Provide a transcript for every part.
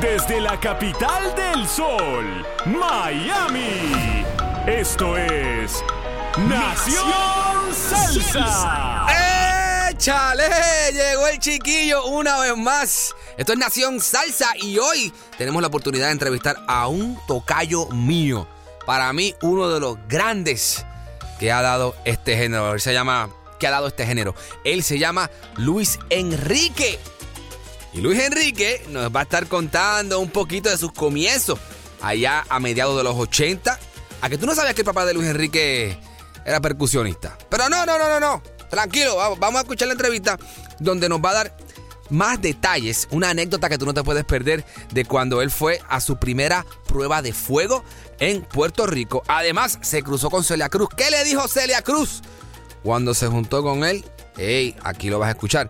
Desde la capital del sol, Miami. Esto es Nación Salsa. ¡Échale! Llegó el chiquillo una vez más. Esto es Nación Salsa y hoy tenemos la oportunidad de entrevistar a un tocayo mío. Para mí, uno de los grandes que ha dado este género. Él se llama. que ha dado este género. Él se llama Luis Enrique. Y Luis Enrique nos va a estar contando un poquito de sus comienzos allá a mediados de los 80. A que tú no sabías que el papá de Luis Enrique era percusionista. Pero no, no, no, no, no. Tranquilo, va- vamos a escuchar la entrevista donde nos va a dar más detalles, una anécdota que tú no te puedes perder de cuando él fue a su primera prueba de fuego en Puerto Rico. Además, se cruzó con Celia Cruz. ¿Qué le dijo Celia Cruz? Cuando se juntó con él, hey, aquí lo vas a escuchar.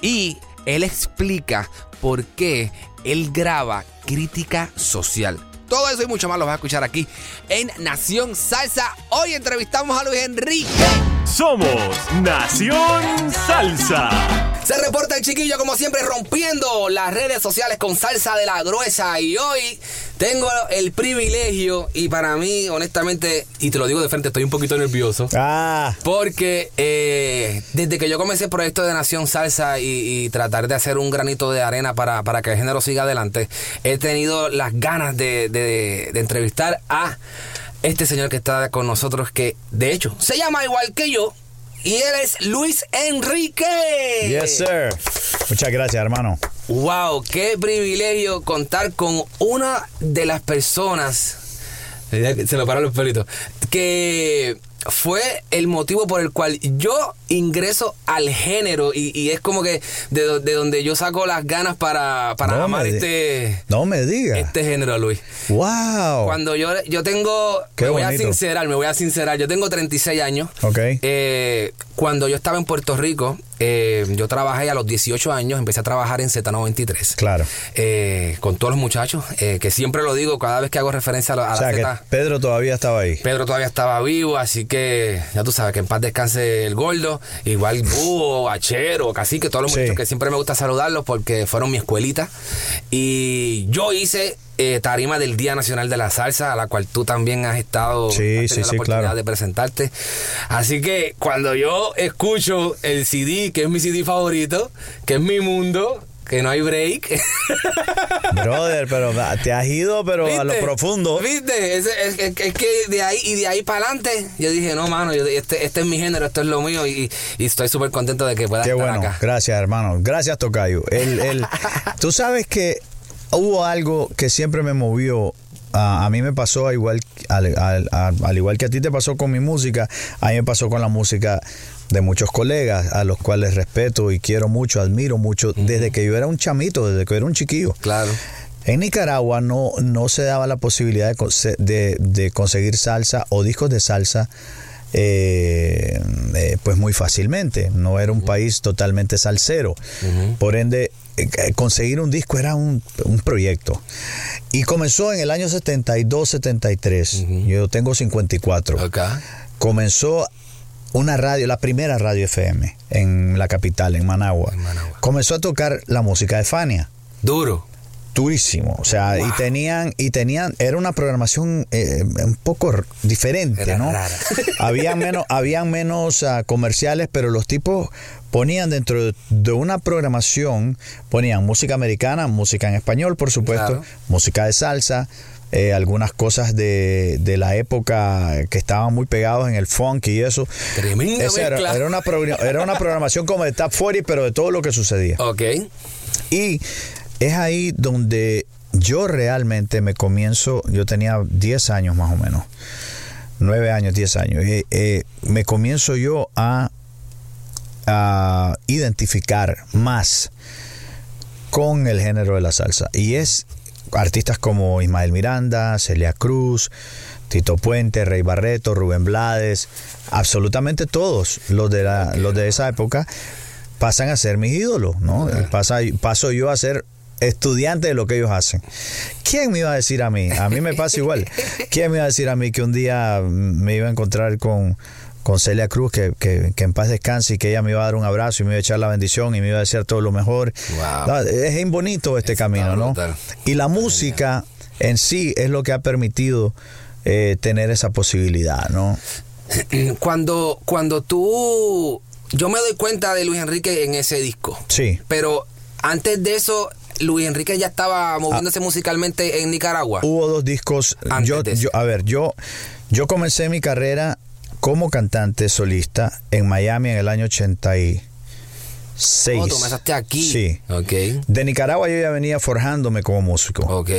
Y él explica por qué él graba crítica social. Todo eso y mucho más lo vas a escuchar aquí en Nación Salsa. Hoy entrevistamos a Luis Enrique. Somos Nación Salsa. Se reporta el chiquillo como siempre rompiendo las redes sociales con salsa de la gruesa y hoy tengo el privilegio y para mí honestamente, y te lo digo de frente, estoy un poquito nervioso. Ah, Porque eh, desde que yo comencé el proyecto de Nación Salsa y, y tratar de hacer un granito de arena para, para que el género siga adelante, he tenido las ganas de, de- de entrevistar a este señor que está con nosotros, que de hecho se llama igual que yo, y él es Luis Enrique. yes, sir. Muchas gracias, hermano. Wow, qué privilegio contar con una de las personas. Se me pararon los pelitos. Que fue el motivo por el cual yo ingreso al género y, y es como que de, de donde yo saco las ganas para, para No amar este, No me digas. este género, Luis. Wow. Cuando yo, yo tengo, Qué me voy a sincerar, me voy a sincerar, yo tengo 36 años. Ok. Eh, cuando yo estaba en Puerto Rico, eh, yo trabajé a los 18 años, empecé a trabajar en Z93. Claro. Eh, con todos los muchachos, eh, que siempre lo digo cada vez que hago referencia a, la- a o sea la que Z. Pedro todavía estaba ahí. Pedro todavía estaba vivo, así que ya tú sabes que en paz descanse el gordo. Igual Búho, Achero, Cacique, todos los Sí. muchachos que siempre me gusta saludarlos porque fueron mi escuelita. Y yo hice eh, tarima del Día Nacional de la Salsa, a la cual tú también has estado, Sí, has sí, la sí, oportunidad claro. de presentarte. Así que cuando yo escucho el CD, que es mi CD favorito, que es mi mundo, que no hay break. Brother, pero te has ido, pero a lo profundo. ¿Viste? Es, es- es- es que de ahí y de ahí para adelante, yo dije, no, mano, yo- este, este es mi género, esto es lo mío y, y estoy súper contento de que pueda Qué estar bueno. acá. Gracias, hermano. Gracias, Tocayo. El, el- tú sabes que hubo algo que siempre me movió. A, a mí me pasó igual, al, al- al- al igual que a ti te pasó con mi música, a mí me pasó con la música de muchos colegas a los cuales respeto y quiero mucho, admiro mucho, desde que yo era un chamito, desde que yo era un chiquillo. Claro. En Nicaragua no, no se daba la posibilidad de- de conseguir salsa o discos de salsa eh, eh, pues muy fácilmente. No era un país totalmente salsero. Por ende, eh, conseguir un disco era un, un proyecto. Y comenzó en el año 72-73. Yo tengo 54. Acá. Comenzó una radio, la primera radio FM en la capital, en Managua. En Managua. Comenzó a tocar la música de Fania. Duro. Durísimo, o sea, y tenían y tenían era una programación eh, un poco diferente, Era ¿no? rara. había menos habían menos ah, comerciales, pero los tipos ponían dentro de, una programación ponían música americana, música en español, por supuesto, Claro. música de salsa, eh, algunas cosas de, de la época que estaban muy pegados en el funk y eso. Tremenda era, era una era una programación como de Top 40, pero de todo lo que sucedía. Ok. Y es ahí donde yo realmente me comienzo, yo tenía 10 años más o menos, 9 años, 10 años, eh, eh, me comienzo yo a, a identificar más con el género de la salsa. Y es artistas como Ismael Miranda, Celia Cruz, Tito Puente, Rey Barreto, Rubén Blades, absolutamente todos los de, la, los de esa época pasan a ser mis ídolos, ¿no? Pasa, paso yo a ser estudiante de lo que ellos hacen. ¿Quién me iba a decir a mí? A mí me pasa igual. ¿Quién me iba a decir a mí que un día me iba a encontrar con, con Celia Cruz, que, que- que en paz descanse y que ella me iba a dar un abrazo y me iba a echar la bendición y me iba a decir todo lo mejor? Wow. Es bonito este camino, ¿no? brutal. Y la música en sí es lo que ha permitido eh, tener esa posibilidad, ¿no? Cuando, cuando tú. Yo me doy cuenta de Luis Enrique en ese disco. Sí. Pero antes de eso, Luis Enrique ya estaba moviéndose musicalmente en Nicaragua. Hubo dos discos. Antes Yo, de eso. yo- a ver, yo, yo comencé mi carrera como cantante solista en Miami en el año 86. Oh, tú aquí. Sí. Ok. De Nicaragua yo ya venía forjándome como músico. Ok.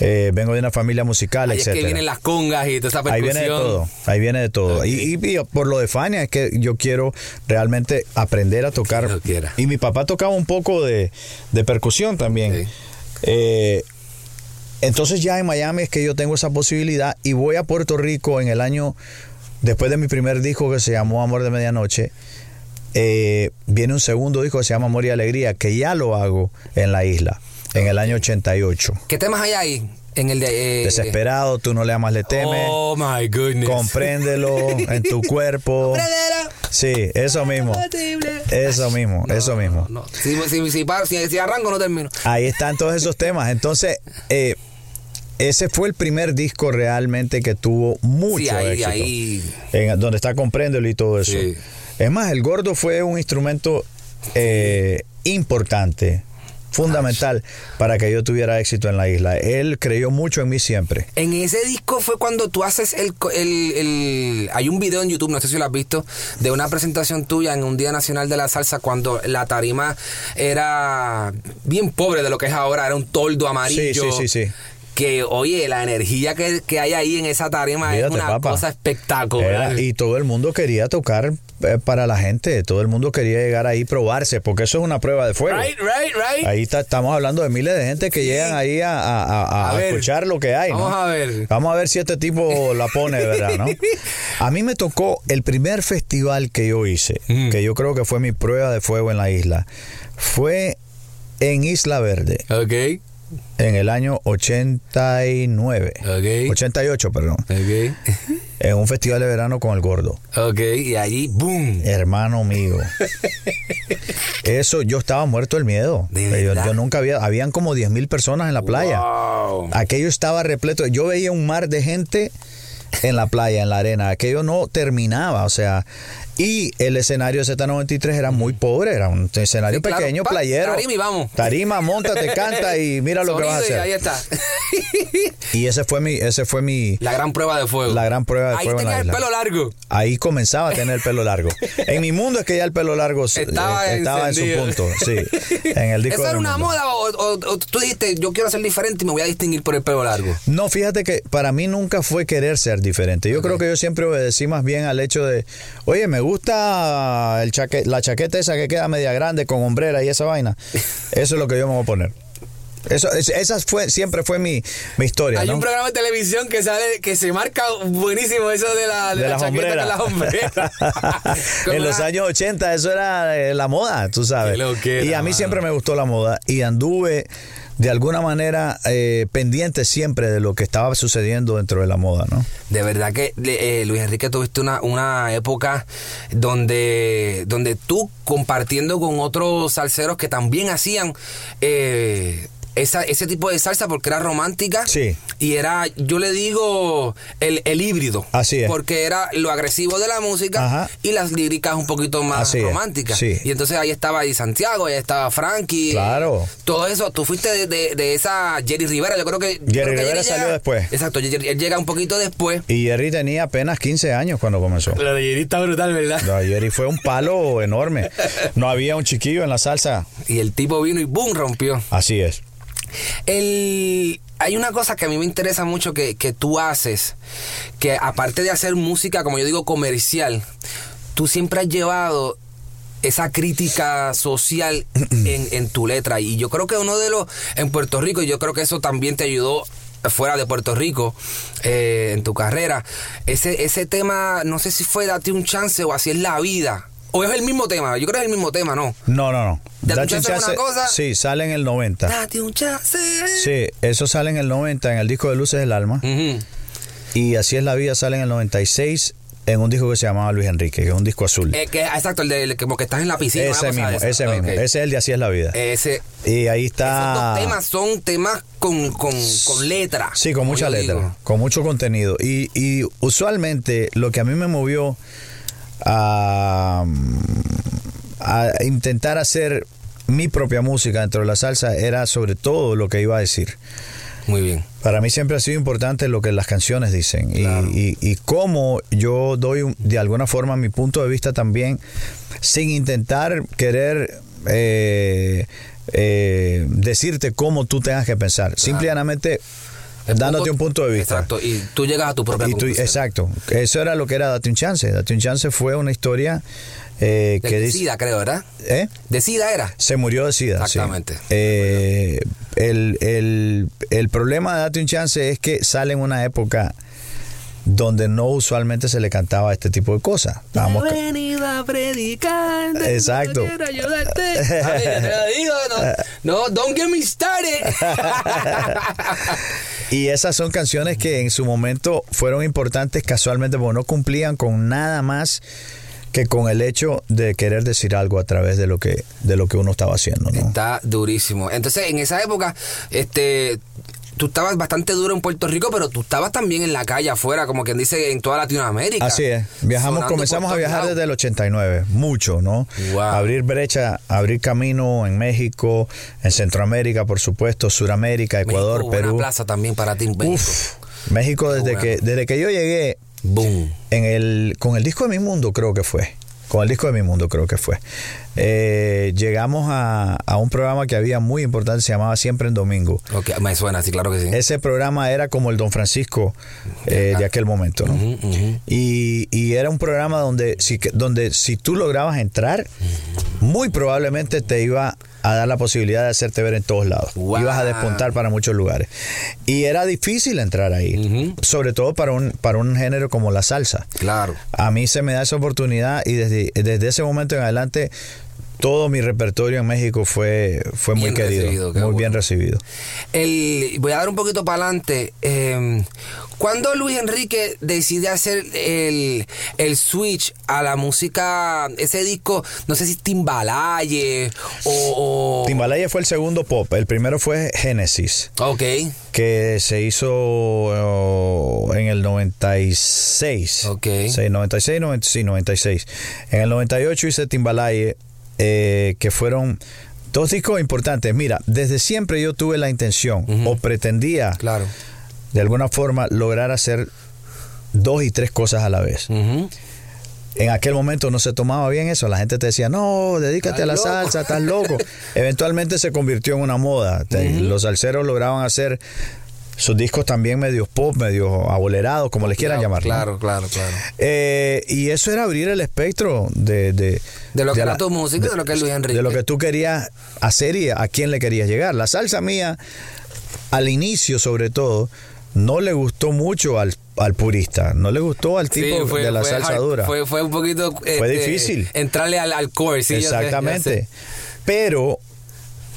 Eh, vengo de una familia musical, Ahí es que vienen las congas y toda esa percusión. Ahí viene de todo, ahí viene de todo. Y, y- y por lo de Fania es que yo quiero realmente aprender a tocar. Y mi papá tocaba un poco de, de percusión también. Eh, entonces ya en Miami es que yo tengo esa posibilidad y voy a Puerto Rico en el año, después de mi primer disco que se llamó Amor de Medianoche, eh, viene un segundo disco que se llama Amor y Alegría, que ya lo hago en la isla, en el año 88. ¿Qué temas hay ahí? En el de. eh, Desesperado, tú no le amas, le temes. Oh my goodness. Compréndelo en tu cuerpo. Sí, eso mismo. Eso mismo, eso mismo. No, Si, si, si, paro- si- si arranco, no termino. Ahí están todos esos temas. Entonces, eh, ese fue el primer disco realmente que tuvo mucho Sí, ahí- éxito. ahí- En- donde está Compréndelo y todo eso. Sí. Es más, el gordo fue un instrumento eh, importante, fundamental para que yo tuviera éxito en la isla. Él creyó mucho en mí siempre. En ese disco fue cuando tú haces el, co- el, el- Hay un video en YouTube, no sé si lo has visto, de una presentación tuya en un Día Nacional de la Salsa cuando la tarima era bien pobre de lo que es ahora, era un toldo amarillo. Sí, sí, sí, sí. Que, oye, la energía que, que hay ahí en esa tarima Fíjate, es una cosa espectacular. Era- y todo el mundo quería tocar eh, para la gente, todo el mundo quería llegar ahí y probarse, porque eso es una prueba de fuego. Right, right, right. Ahí está- estamos hablando de miles de gente que llegan ahí a, a- a- a A ver, escuchar lo que hay. ¿no? vamos a ver. Vamos a ver si este tipo la pone, ¿verdad? ¿no? A mí me tocó el primer festival que yo hice, Mm. que yo creo que fue mi prueba de fuego en la isla, fue en Isla Verde, Ok, en el año 89, Ok. 88, perdón, en un festival de verano con el gordo. ok. Y allí, boom. Hermano mío. Eso, yo estaba muerto del miedo. ¿De Yo, nunca había, habían como 10 mil personas en la playa. Wow. Aquello estaba repleto. Yo veía un mar de gente en la playa, en la arena. Aquello no terminaba, o sea. Y el escenario de Z93 era muy pobre, era un escenario Sí, claro. pequeño, Pa- playero. tarima y vamos. Tarima, montate, canta y mira lo que vas a Sonido y hacer. Ahí está. Y ese fue mi, ese fue mi, La gran prueba de fuego. La gran prueba de Ahí fuego la tenía el pelo largo. ahí comenzaba a tener el pelo largo. En mi mundo es que ya el pelo largo eh, Estaba estaba en su punto, sí. En el disco ¿Eso de era una mundo. moda o, o- o tú dijiste, yo quiero ser diferente y me voy a distinguir por el pelo largo? No, fíjate que para mí nunca fue querer ser diferente. Yo creo que yo siempre obedecí más bien al hecho de, oye, me gusta el chaque- la chaqueta esa que queda media grande con hombrera y esa vaina. Eso es lo que yo me voy a poner. Eso, es- esa fue, siempre fue mi, mi historia, Hay ¿no? un programa de televisión que sale, que se marca buenísimo eso de la, de de la chaqueta. Con en los años 80 eso era eh, la moda, tú sabes. Y a mí mano. siempre me gustó la moda y anduve de alguna manera eh, pendiente siempre de lo que estaba sucediendo dentro de la moda, ¿no? De verdad que, eh, Luis Enrique, tuviste una, una época donde, donde tú compartiendo con otros salseros que también hacían eh, esa, ese tipo de salsa porque era romántica. Sí. Y era, yo le digo, el, el híbrido. Así es. Porque era lo agresivo de la música Ajá. y las líricas un poquito más Así es, románticas. sí. Y entonces ahí estaba ahí Santiago, ahí estaba Frankie. Claro. Todo eso, tú fuiste de, de- de esa Jerry Rivera, yo creo que... creo que Rivera salió llega- después. Exacto, Jerry- él llega un poquito después. Y Jerry tenía apenas 15 años cuando comenzó. Lo de Jerry está brutal, ¿verdad? No, Jerry fue un palo enorme. No había un chiquillo en la salsa. Y el tipo vino y boom, rompió. Así es. El, hay una cosa que a mí me interesa mucho que, que tú haces, que aparte de hacer música, como yo digo, comercial, tú siempre has llevado esa crítica social en, en tu letra. Y yo creo que uno de los, en Puerto Rico, y yo creo que eso también te ayudó fuera de Puerto Rico eh, en tu carrera. Ese, ese tema, no sé si fue Date un chance o así es la vida. O es el mismo tema, yo creo que es el mismo tema, ¿no? No, no, no. Date un chance una cosa. Sí, sale en el 90. Date un chance. Sí, eso sale en el 90 en el disco de Luces del Alma. Ujú. Y Así es la vida sale en el 96 en un disco que se llamaba Luis Enrique, que es un disco azul. Eh, que, exacto, el de como que estás en la piscina. ese mismo, ese mismo. Ese es el de Así es la vida. Ese- y ahí esos está... dos temas son temas con, con, con letra. Sí, con mucha letra, digo. con mucho contenido. Y, y usualmente lo que a mí me movió a, a intentar hacer mi propia música dentro de la salsa era sobre todo lo que iba a decir. Muy bien. Para mí siempre ha sido importante lo que las canciones dicen y- y, y cómo yo doy un- de alguna forma mi punto de vista también sin intentar querer eh, eh, decirte cómo tú tengas que pensar. Simplemente dándote un punto de vista. Exacto, y tú llegas a tu propia Y tú- exacto. Eso era lo que era Date un Chance. Date un Chance fue una historia eh, De que dice... SIDA, creo, ¿verdad? ¿Eh? De SIDA era. Se murió de SIDA. sí. Exactamente. Eh, el, el- el problema de Date un Chance es que sale en una época donde no usualmente se le cantaba este tipo de cosas. Estábamos ca- venido a predicar. Exacto. quiero ayudarte. A ver, te lo digo, no, no, don't get me started. y esas son canciones que en su momento fueron importantes casualmente porque no cumplían con nada más que con el hecho de querer decir algo a través de lo que de lo que uno estaba haciendo, ¿no? Está durísimo. Entonces, en esa época, este, tú estabas bastante duro en Puerto Rico, pero tú estabas también en la calle afuera, como quien dice, en toda Latinoamérica. Así es. Viajamos, comenzamos a viajar desde el 89, mucho, ¿no? Wow. Abrir brecha, abrir camino en México, en Centroamérica, por supuesto, Suramérica, Ecuador, México, Perú. plaza también para ti, México. Uf, México desde bueno. que desde que yo llegué Boom. en el con el disco de Mi Mundo creo que fue. Con el disco de Mi Mundo creo que fue. Eh, llegamos a, a un programa que había muy importante, se llamaba Siempre en Domingo. Ok, me suena, sí, claro que sí. Ese programa era como el Don Francisco eh, de aquel momento, ¿no? Y, y era un programa donde si, donde si tú lograbas entrar, muy probablemente te iba a dar la posibilidad de hacerte ver en todos lados. Wow. Ibas a despuntar para muchos lugares. Y era difícil entrar ahí, sobre todo para un, para un género como la salsa. Claro. A mí se me da esa oportunidad y desde, desde ese momento en adelante todo mi repertorio en México fue, fue muy Bien querido, recibido, muy bien recibido. El, voy a dar un poquito para adelante. Eh, ¿Cuándo Luis Enrique decide hacer el, el switch a la música, ese disco, no sé si Timbalaye o... o- Timbalaye fue el segundo pop, el primero fue Genesis. Ok, que se hizo oh, en el 96. Ok. Sí, 96, 90, sí, 96. En el 98 hice Timbalaye, eh, que fueron dos discos importantes. Mira, desde siempre yo tuve la intención o pretendía claro. de alguna forma lograr hacer dos y tres cosas a la vez. En aquel momento no se tomaba bien eso, la gente te decía, no, dedícate a la Estás loco". salsa, estás loco. Eventualmente se convirtió en una moda. Los salseros lograban hacer sus discos también medios pop, medios abolerados, como les quieran llamar. Claro, claro, claro. Eh, y eso era abrir el espectro de, de, De lo que era tu música, de lo que es Luis Enrique. de lo que tú querías hacer y a quién le querías llegar. La salsa mía, al inicio sobre todo, no le gustó mucho al, al purista, no le gustó al Sí, tipo fue- de la fue salsa hard, dura. Fue, fue un poquito... este, difícil. Entrarle al, al core, sí. yo sé, yo Exactamente. sé. Pero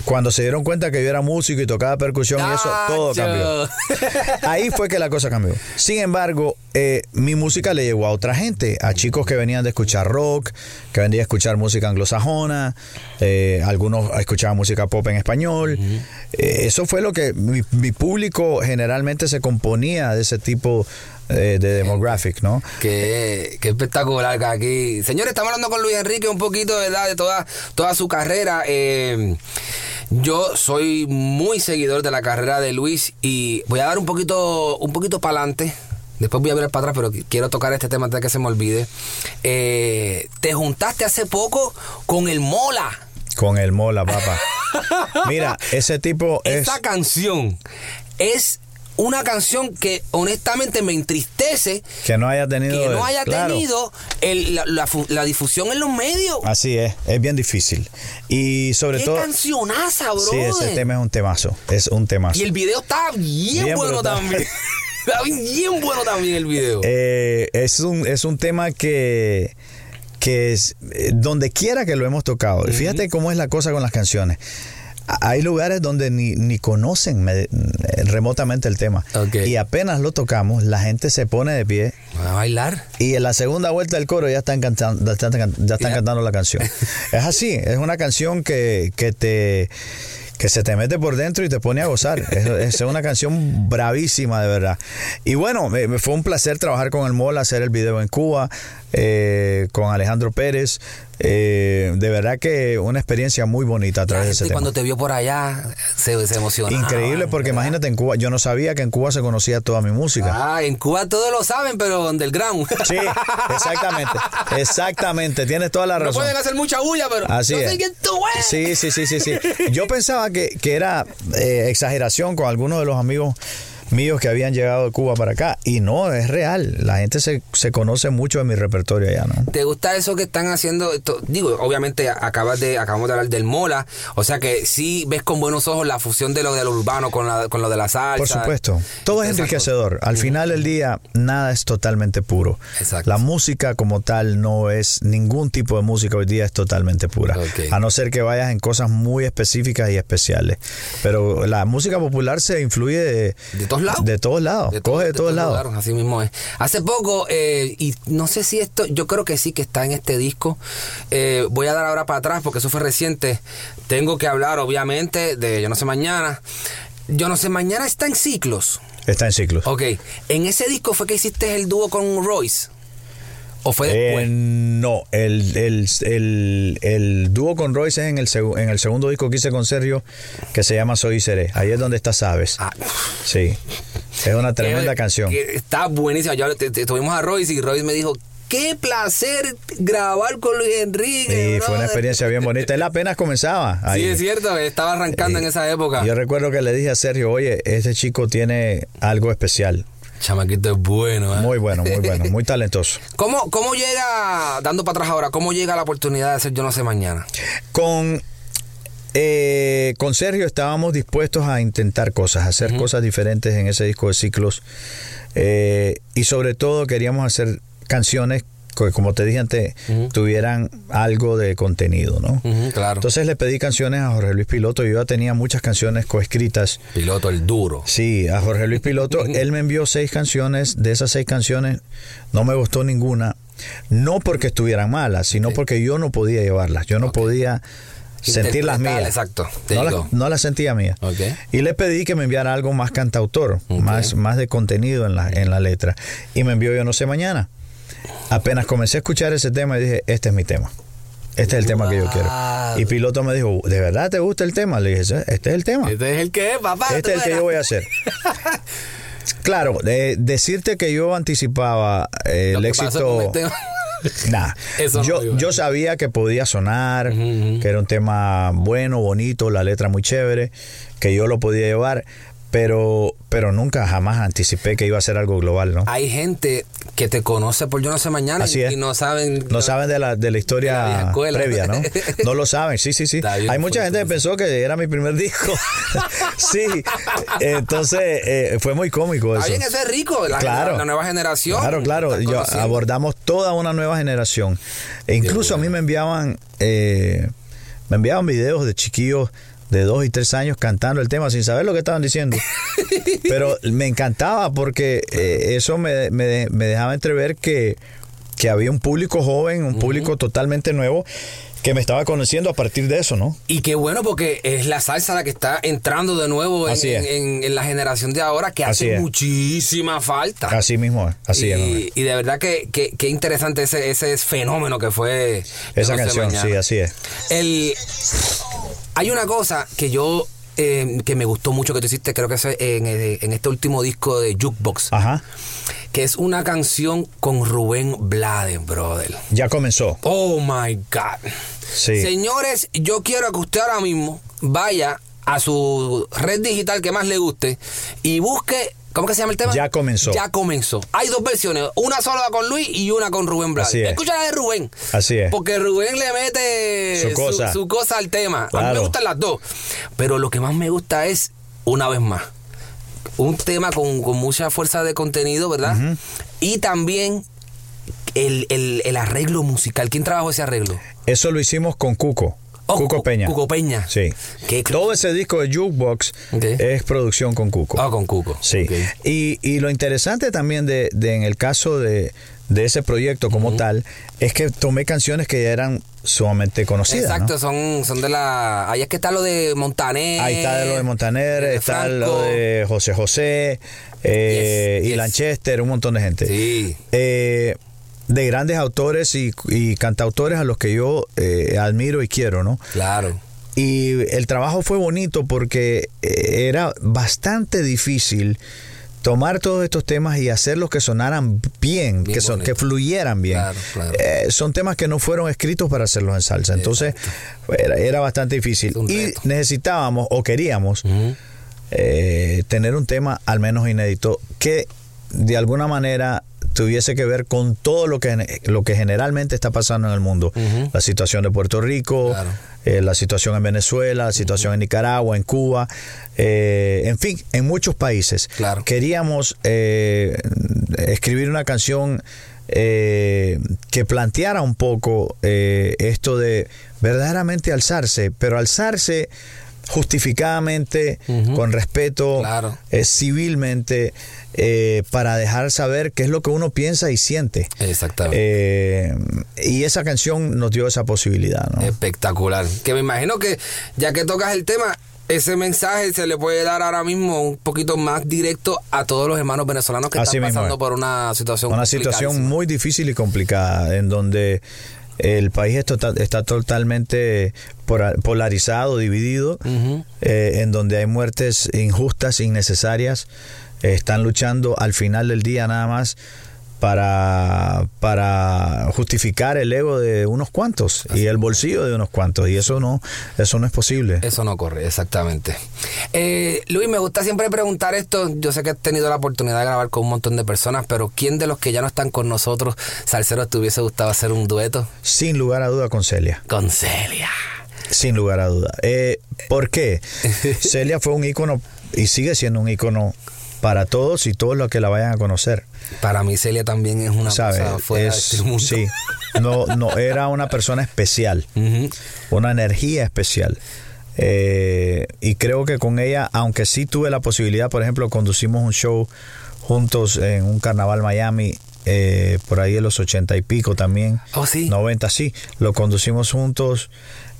Cuando se dieron cuenta que yo era músico y tocaba percusión y eso, todo cambió. Ahí fue que la cosa cambió. Sin embargo, eh, mi música le llegó a otra gente, a chicos que venían de escuchar rock, que venían de escuchar música anglosajona, eh, algunos escuchaban música pop en español. Eh, eso fue lo que mi, mi público generalmente se componía de ese tipo eh, de demographic, ¿no? Qué, qué espectacular que aquí. Señores, estamos hablando con Luis Enrique un poquito ¿verdad? de toda, toda su carrera. Eh, yo soy muy seguidor de la carrera de Luis y voy a dar un poquito, un poquito para adelante. Después voy a ver para atrás, pero quiero tocar este tema antes de que se me olvide. Eh, te juntaste hace poco con el Mola. Con el Mola, papá. Mira, ese tipo es... Esa canción es una canción que honestamente me entristece que no haya tenido, que no haya claro. tenido el- la, la fu- la difusión en los medios. Así es, es bien difícil. Y sobre ¡Qué todo... cancionaza, bro! Sí, ese tema es un temazo, es un temazo. Y el video está bien, Bien bueno brutal. también. está bien bueno también el video. Eh, es, un, es un tema que, que es, eh, donde quiera que lo hemos tocado. Fíjate cómo es la cosa con las canciones. Hay lugares donde ni, ni conocen eh, remotamente el tema. Y apenas lo tocamos, la gente se pone de pie ¿Van a bailar? y en la segunda vuelta del coro ya están cantando, ya están, ya cantando la canción. es así, es una canción que, que te que se te mete por dentro y te pone a gozar. Es, es una canción bravísima, de verdad. Y bueno, me, me fue un placer trabajar con el Mola, hacer el video en Cuba, eh, con Alejandro Pérez. Eh, de verdad que una experiencia muy bonita a través de ese tema. cuando te vio por allá se, se emocionó. Increíble porque imagínate en Cuba, yo no sabía que en Cuba se conocía toda mi música. Ah, en Cuba todos lo saben, pero underground. Sí, exactamente, exactamente, tienes toda la No razón. pueden hacer mucha bulla, pero Así yo es. sé quién tú eres. Sí, sí, sí, sí, sí. Yo pensaba que, que era eh, exageración con algunos de los amigos míos que habían llegado de Cuba para acá y no, es real. La gente se, se conoce mucho de mi repertorio allá, ¿no? ¿Te gusta eso que están haciendo? Esto- digo, obviamente acabas de, acabamos de hablar del Mola, o sea que sí ves con buenos ojos la fusión de lo del urbano con, la, con lo de la salsa. Por supuesto. Todo es enriquecedor. Al final del día, nada es totalmente puro. Exacto. La música como tal no es, ningún tipo de música hoy día es totalmente pura. A no ser que vayas en cosas muy específicas y especiales. Pero la música popular se influye de, De todos lados. De todos lados. De Coge de, todos lados. lugares, así mismo es. Hace poco, eh, y no sé si esto, yo creo que sí que está en este disco. Eh, voy a dar ahora para atrás porque eso fue reciente. Tengo que hablar, obviamente, de Yo no sé mañana. Yo no sé mañana está en ciclos. Está en ciclos. Ok, en ese disco fue que hiciste el dúo con Royce. ¿O fue después? Eh, no, el, el, el, el dúo con Royce es en el, en el segundo disco que hice con Sergio, que se llama Soy y Seré. Ahí es donde está Sabes. Ah. Sí. Es una tremenda canción. está buenísima. Yo te- te- tuvimos a Royce y Royce me dijo, qué placer grabar con Luis Enrique. Y fue una brother". experiencia bien bonita. Él apenas comenzaba. Sí, es cierto, estaba arrancando en esa época. Yo recuerdo que le dije a Sergio, oye, este chico tiene algo especial. Chamaquito es bueno. ¿eh? Muy bueno, muy bueno, muy talentoso. ¿Cómo, ¿Cómo llega, dando para atrás ahora, cómo llega la oportunidad de hacer Yo No sé mañana? Con, eh, con Sergio estábamos dispuestos a intentar cosas, a hacer cosas diferentes en ese disco de ciclos. Eh, y sobre todo queríamos hacer canciones que, como te dije antes, tuvieran algo de contenido, ¿no? Claro. Entonces le pedí canciones a Jorge Luis Piloto. Yo ya tenía muchas canciones coescritas. Piloto, el duro. Sí, a Jorge Luis Piloto. Él me envió seis canciones. De esas seis canciones no me gustó ninguna. No porque estuvieran malas, sino porque yo no podía llevarlas. Yo no podía sentir las mías. exacto, No, las, no las sentía mías. Y le pedí que me enviara algo más cantautor, más, más de contenido en la, en la letra. Y me envió Yo no sé mañana. Apenas comencé a escuchar ese tema y dije, este es mi tema. Este es el tema que yo quiero. Y Piloto me dijo, ¿de verdad te gusta el tema? Le dije, "Sí, este es el tema. Este es el que es, papá. Este es el que yo voy a hacer. Claro, de- decirte que yo anticipaba eh, el éxito. Nah. Eso no yo, yo sabía que podía sonar, que era un tema bueno, bonito, la letra muy chévere, que yo lo podía llevar, pero, pero nunca jamás anticipé que iba a ser algo global, ¿no? Hay gente que te conoce por Yo No sé mañana Así y, no saben. No saben de la, de la De la historia escuela. previa, ¿no? No lo saben, sí, sí, sí. Hay mucha gente que pensó que era mi primer disco. sí, entonces eh, fue muy cómico eso. eso es rico. La, Claro. la nueva generación. Claro, claro. Yo- abordamos toda una nueva generación. E incluso a mí me enviaban, eh, me enviaban videos de chiquillos de dos y tres años cantando el tema sin saber lo que estaban diciendo. Pero me encantaba porque eh, eso me, me, me dejaba entrever que, que había un público joven, un público totalmente nuevo que me estaba conociendo a partir de eso, ¿no? Y qué bueno porque es la salsa la que está entrando de nuevo en, la generación de ahora que Así hace es. muchísima falta. Así mismo es, así y, es. y de verdad que, que, que interesante ese, ese fenómeno que fue Esa canción, Mañana. sí, así es. El, hay una cosa que yo eh, que me gustó mucho que tú hiciste, creo que es en, eh, en este último disco de Jukebox, Ajá, que es una canción con Rubén Blades, brother. ya comenzó. Oh my God. Sí. Señores, yo quiero que usted ahora mismo vaya a su red digital que más le guste y busque. ¿Cómo que se llama el tema? Ya comenzó. Ya comenzó. Hay dos versiones, una sola con Luis y una con Rubén Blades. Así es. Escucha la de Rubén. Así es. Porque Rubén le mete Su cosa. su cosa al tema. A mí me gustan las dos. Pero lo que más me gusta es, una vez más, un tema con, con mucha fuerza de contenido, ¿verdad? Y también el, el- el arreglo musical. ¿Quién trabajó ese arreglo? Eso lo hicimos con Cuco. Oh, Cuco Cu- Peña. Cuco Peña. Sí. Qué Todo ese disco de Jukebox es producción con Cuco. Ah, con Cuco. Sí. Y, y lo interesante también de, de en el caso de, de ese proyecto como tal es que tomé canciones que ya eran sumamente conocidas. ¿no? Exacto, son, son de la. Ahí es que está lo de Montaner. Ahí está lo de Montaner, de está Franco. lo de José José eh, Yes, y yes. Lanchester, un montón de gente. Sí. Eh, de grandes autores y, y cantautores a los que yo eh, admiro y quiero, ¿no? Claro. Y el trabajo fue bonito porque eh, era bastante difícil tomar todos estos temas y hacerlos que sonaran bien, Bien que, son, que fluyeran bien. Claro, claro. Eh, son temas que no fueron escritos para hacerlos en salsa. Entonces era, era bastante difícil. Y necesitábamos o queríamos eh, tener un tema al menos inédito que de alguna manera tuviese que ver con todo lo que, lo que generalmente está pasando en el mundo. La situación de Puerto Rico, Claro. eh, la situación en Venezuela, la situación en Nicaragua, en Cuba, eh, en fin, en muchos países. Claro. Queríamos eh, escribir una canción eh, que planteara un poco eh, esto de verdaderamente alzarse, pero alzarse justificadamente, con respeto, Claro. eh, civilmente, eh, para dejar saber qué es lo que uno piensa y siente. Exactamente. Eh, y esa canción nos dio esa posibilidad, ¿no? Espectacular. Que me imagino que ya que tocas el tema, ese mensaje se le puede dar ahora mismo un poquito más directo a todos los hermanos venezolanos que Así están pasando por una situación Una situación muy difícil y complicada, en donde el país está, está totalmente polarizado, dividido, eh, en donde hay muertes injustas, innecesarias. Eh, están luchando al final del día nada más para, para justificar el ego de unos cuantos y el bolsillo de unos cuantos. Y eso no, eso no es posible. Eso no corre, exactamente. Eh, Luis, me gusta siempre preguntar esto. Yo sé que has tenido la oportunidad de grabar con un montón de personas, pero ¿quién de los que ya no están con nosotros, Salceros, te hubiese gustado hacer un dueto? Sin lugar a duda con Celia. Con Celia. Sin lugar a duda. Eh, ¿Por qué? Celia fue un ícono y sigue siendo un ícono para todos y todos los que la vayan a conocer. Para mí Celia también es una ¿Sabe? cosa fuera Es- de este mundo. sí. No, no, era una persona especial, una energía especial. Eh, y creo que con ella, aunque sí tuve la posibilidad, por ejemplo, conducimos un show juntos en un carnaval Miami, eh, por ahí en los ochenta y pico también. Oh, sí. 90, sí. Lo conducimos juntos.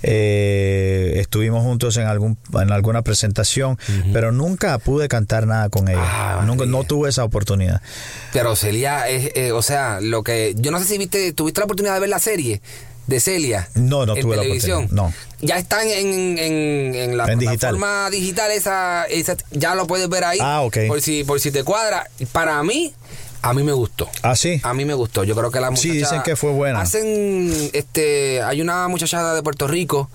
Eh, estuvimos juntos en algún en alguna presentación, pero nunca pude cantar nada con ella. Ah, nunca, no tuve esa oportunidad. Pero Celia es, eh, o sea, lo que. Yo no sé si viste, tuviste la oportunidad de ver la serie de Celia. No, no en tuve la televisión. oportunidad, no. Ya están en, en, en la En digital. plataforma digital, esa, esa- ya lo puedes ver ahí. Ah, ok. Por si, por si te cuadra. Para mí, a mí me gustó. Ah, sí. A mí me gustó. Yo creo que la Sí, muchacha. dicen que fue buena. Hacen. este Hay una muchachada de Puerto Rico.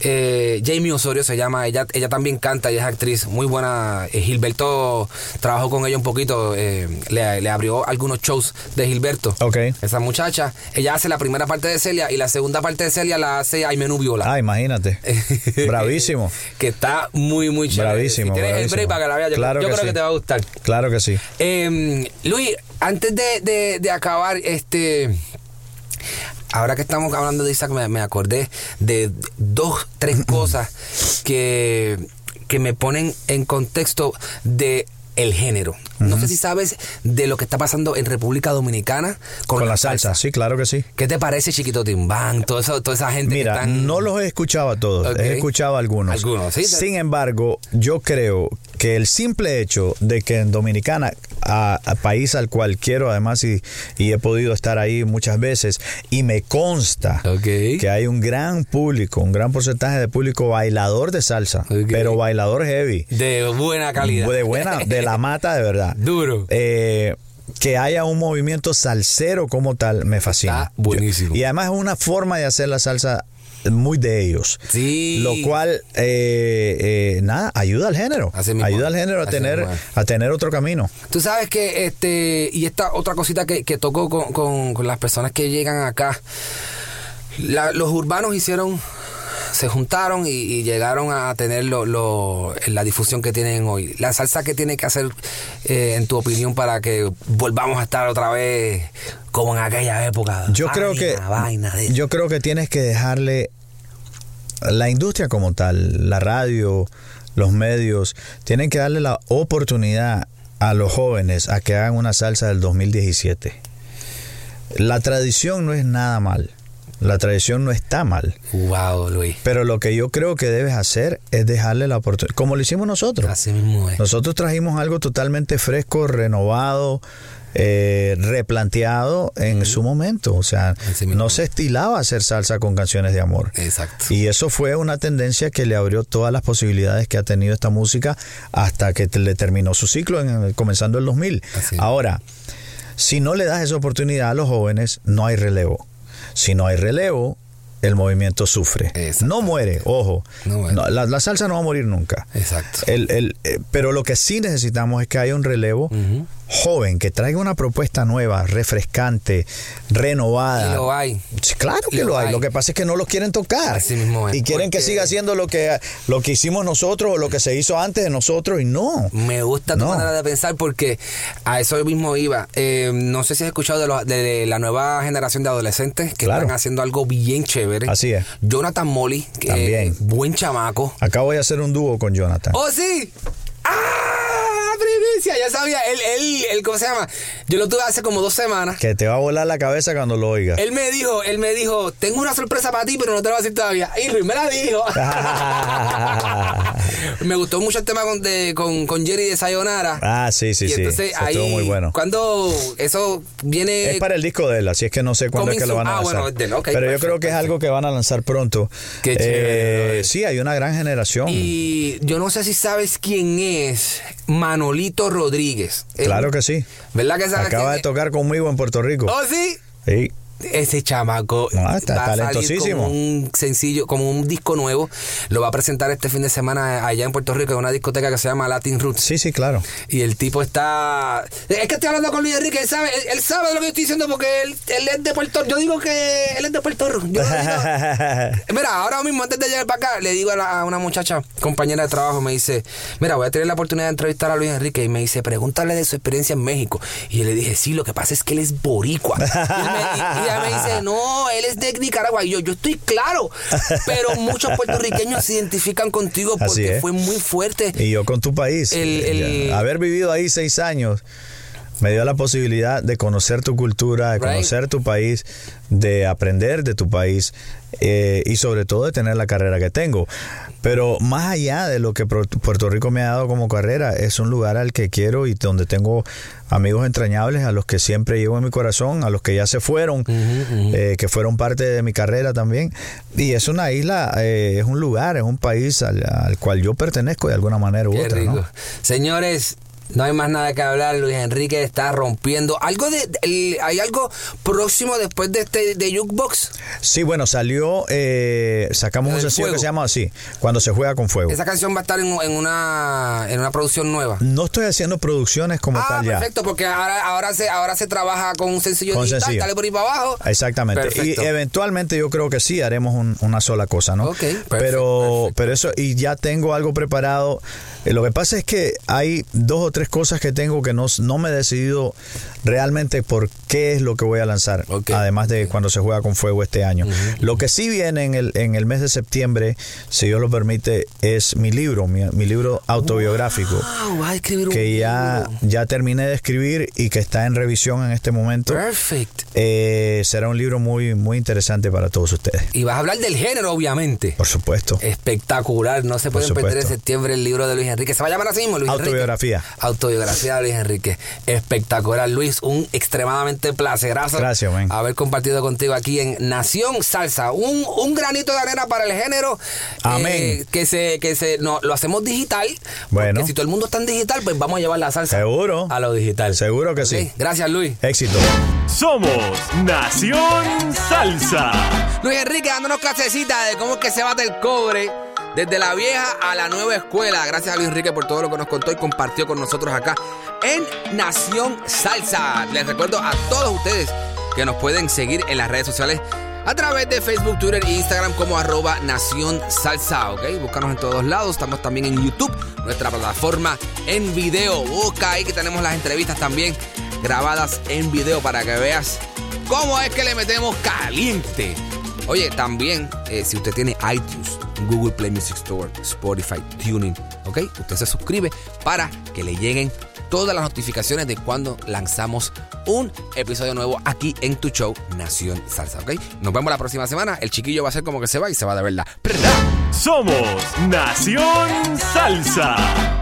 eh, Jamie Osorio se llama. Ella, ella también canta y es actriz. Muy buena. Eh, Gilberto trabajó con ella un poquito. eh, le, le abrió algunos shows de Gilberto. Ok. Esa muchacha. Ella hace la primera parte de Celia y la segunda parte de Celia la hace Aymenú Viola. Ah, imagínate. Bravísimo. que está muy, muy chévere. Bravísimo, Si tienes el break para que la veas, yo, Claro yo que creo sí. que te va a gustar. Claro que sí. Eh, Luis, antes de, de- de acabar, este ahora que estamos hablando de Isaac, me, me acordé de dos, tres cosas que, que me ponen en contexto de el género. No sé si sabes de lo que está pasando en República Dominicana con, Con la salsa, sí, claro que sí. ¿Qué te parece Chiquito Timbán? Todo eso, toda esa gente que Mira, están... no los he escuchado a todos, he escuchado a algunos. Algunos, sí. Sin embargo, yo creo que el simple hecho de que en Dominicana, a, a país al cual quiero además y, y he podido estar ahí muchas veces, y me consta que hay un gran público, un gran porcentaje de público bailador de salsa, pero bailador heavy, De buena calidad. de buena, de la mata de verdad. Duro. Eh, que haya un movimiento salsero como tal me fascina. Está buenísimo. Yo- y además es una forma de hacer la salsa muy de ellos. Sí. Lo cual, eh, eh, nada, ayuda al género. Así mismo. ayuda al género a tener, a tener otro camino. Tú sabes que, este, y esta otra cosita que, que toco con, con- con las personas que llegan acá, la- los urbanos hicieron, se juntaron y, y llegaron a tener lo, lo- la difusión que tienen hoy. La salsa que tiene que hacer, eh, en tu opinión, para que volvamos a estar otra vez como en aquella época. Yo creo que vaina de- yo creo que tienes que dejarle la industria como tal, la radio, los medios, tienen que darle la oportunidad a los jóvenes a que hagan una salsa del 2017. La tradición no es nada mal. La tradición no está mal. Wow, Luis. Pero lo que yo creo que debes hacer es dejarle la oportunidad, como lo hicimos nosotros. Así mismo es. Nosotros trajimos algo totalmente fresco, renovado, eh, replanteado en su momento. O sea, no se estilaba hacer salsa con canciones de amor. Exacto. Y eso fue una tendencia que le abrió todas las posibilidades que ha tenido esta música hasta que le terminó su ciclo en, comenzando el 2000. Así. Ahora, si no le das esa oportunidad a los jóvenes, no hay relevo. Si no hay relevo, el movimiento sufre. No muere, ojo. No muere. No, la, la salsa no va a morir nunca. Exacto. El- el, eh, pero lo que sí necesitamos es que haya un relevo. Joven, que traiga una propuesta nueva, refrescante, renovada. Y lo hay. Claro que Lo lo hay. hay. Lo que pasa es que no los quieren tocar. Así mismo es, y quieren que siga haciendo lo que, lo que hicimos nosotros o lo que se hizo antes de nosotros y no. Me gusta tu No. manera de pensar porque a eso mismo iba. Eh, no sé si has escuchado de, los- de- de la nueva generación de adolescentes que Claro. están haciendo algo bien chévere. Así es. Jonathan Molly, que También. buen chamaco. Acá voy a hacer un dúo con Jonathan. ¡Oh, sí! ¡Ah! Primicia, ya sabía. Él, él, él, ¿cómo se llama? Yo lo tuve hace como dos semanas. Que te va a volar la cabeza cuando lo oigas. Él me dijo, él me dijo, tengo una sorpresa para ti, pero no te lo voy a decir todavía. Y Luis me la dijo. me gustó mucho el tema con, de- con, con Jerry de Sayonara. ah, sí, sí, y sí. entonces Eso ahí, estuvo muy bueno. cuando eso viene... Es para el disco de él, así es que no sé cuándo es que lo van a. Ah, lanzar. bueno, de- ok, Pero yo creo que es algo que van a lanzar pronto. Qué brother. sí, hay una gran generación. Y yo no sé si sabes quién es Manolito Rodríguez. Claro que sí. ¿Verdad que sabes Acaba quién de tocar conmigo en Puerto Rico. ¿Oh, sí? Sí. Ese chamaco está va a salir talentosísimo. como un sencillo, como un disco nuevo. Lo va a presentar este fin de semana allá en Puerto Rico en una discoteca que se llama Latin Roots. Sí, sí, claro. Y el tipo está. Es que estoy hablando con Luis Enrique, él sabe, él, él sabe de lo que yo estoy diciendo porque él, él es de Puerto Yo digo que él es de Puerto Rico. Yo digo. Mira, ahora mismo antes de llegar para acá, le digo a, la- a una muchacha, compañera de trabajo, me dice, mira, voy a tener la oportunidad de entrevistar a Luis Enrique y me dice, pregúntale de su experiencia en México. Y yo le dije, sí, lo que pasa es que él es boricua. Y, él me- y- y ella me dice, no, él es de Nicaragua. Y yo, yo estoy claro, pero muchos puertorriqueños se identifican contigo porque fue muy fuerte. Y yo con tu país. El- Haber vivido ahí seis años me dio la posibilidad de conocer tu cultura, de Right. conocer tu país, de aprender de tu país eh, y sobre todo de tener la carrera que tengo. Pero más allá de lo que Puerto Rico me ha dado como carrera, es un lugar al que quiero y donde tengo amigos entrañables a los que siempre llevo en mi corazón, a los que ya se fueron, eh, que fueron parte de mi carrera también. Y es una isla, eh, es un lugar, es un país al, al cual yo pertenezco de alguna manera u Qué otra. rico. ¿no? Señores, no hay más nada que hablar. Luis Enrique está rompiendo. Algo de, el- ¿Hay algo próximo después de este de Jukebox? Sí, bueno, salió, eh, sacamos un sencillo fuego. que se llama así, Cuando se juega con fuego. Esa canción va a estar en, en una, en una producción nueva. No estoy haciendo producciones como Ah, tal ya. perfecto, porque ahora, ahora, se, ahora se trabaja con un sencillo Con digital, sencillo. dale por ahí para abajo. Exactamente. Perfecto. Y eventualmente yo creo que sí haremos un- una sola cosa, ¿no? Ok, perfecto, pero, perfecto. pero eso, y ya tengo algo preparado. Eh, lo que pasa es que hay dos o tres cosas que tengo que no, no me he decidido realmente por qué es lo que voy a lanzar, además de cuando se juega con fuego este año. Lo que sí viene en el, en el mes de septiembre, si Dios lo permite, es mi libro, mi, mi libro autobiográfico. Wow, a escribir un que ya, libro. ya terminé de escribir y que está en revisión en este momento. Perfect. Eh, será un libro muy, muy interesante para todos ustedes. Y vas a hablar del género, obviamente. Por supuesto. Espectacular. No se pueden perder en septiembre el libro de Luis Enrique. Se va a llamar así mismo, Luis. Autobiografía Luis Enrique. Espectacular, Luis. Un extremadamente placerazo. Gracias, man. Haber compartido contigo aquí en Nación Salsa. Un, un granito de arena para el género. Amén. eh, que se, que se, no, lo hacemos digital. Bueno. Porque si todo el mundo está en digital, pues vamos a llevar la salsa. Seguro. A lo digital. Seguro que sí. Gracias, Luis. Éxito. Somos Nación Salsa. Luis Enrique dándonos clasecita de cómo es que se bate el cobre desde la vieja a la nueva escuela. Gracias a Luis Enrique por todo lo que nos contó y compartió con nosotros acá en Nación Salsa. Les recuerdo a todos ustedes que nos pueden seguir en las redes sociales a través de Facebook, Twitter e Instagram como arroba Nación Salsa. Búscanos en todos lados. Estamos también en YouTube, nuestra plataforma en video. Busca ahí que tenemos las entrevistas también grabadas en video para que veas cómo es que le metemos caliente. Oye, también, eh, si usted tiene iTunes, Google Play Music Store, Spotify, Tuning, ¿ok? Usted se suscribe para que le lleguen todas las notificaciones de cuando lanzamos un episodio nuevo aquí en tu show Nación Salsa, ¿ok? Nos vemos la próxima semana. El chiquillo va a ser como que se va y se va de verdad. Somos Nación Salsa.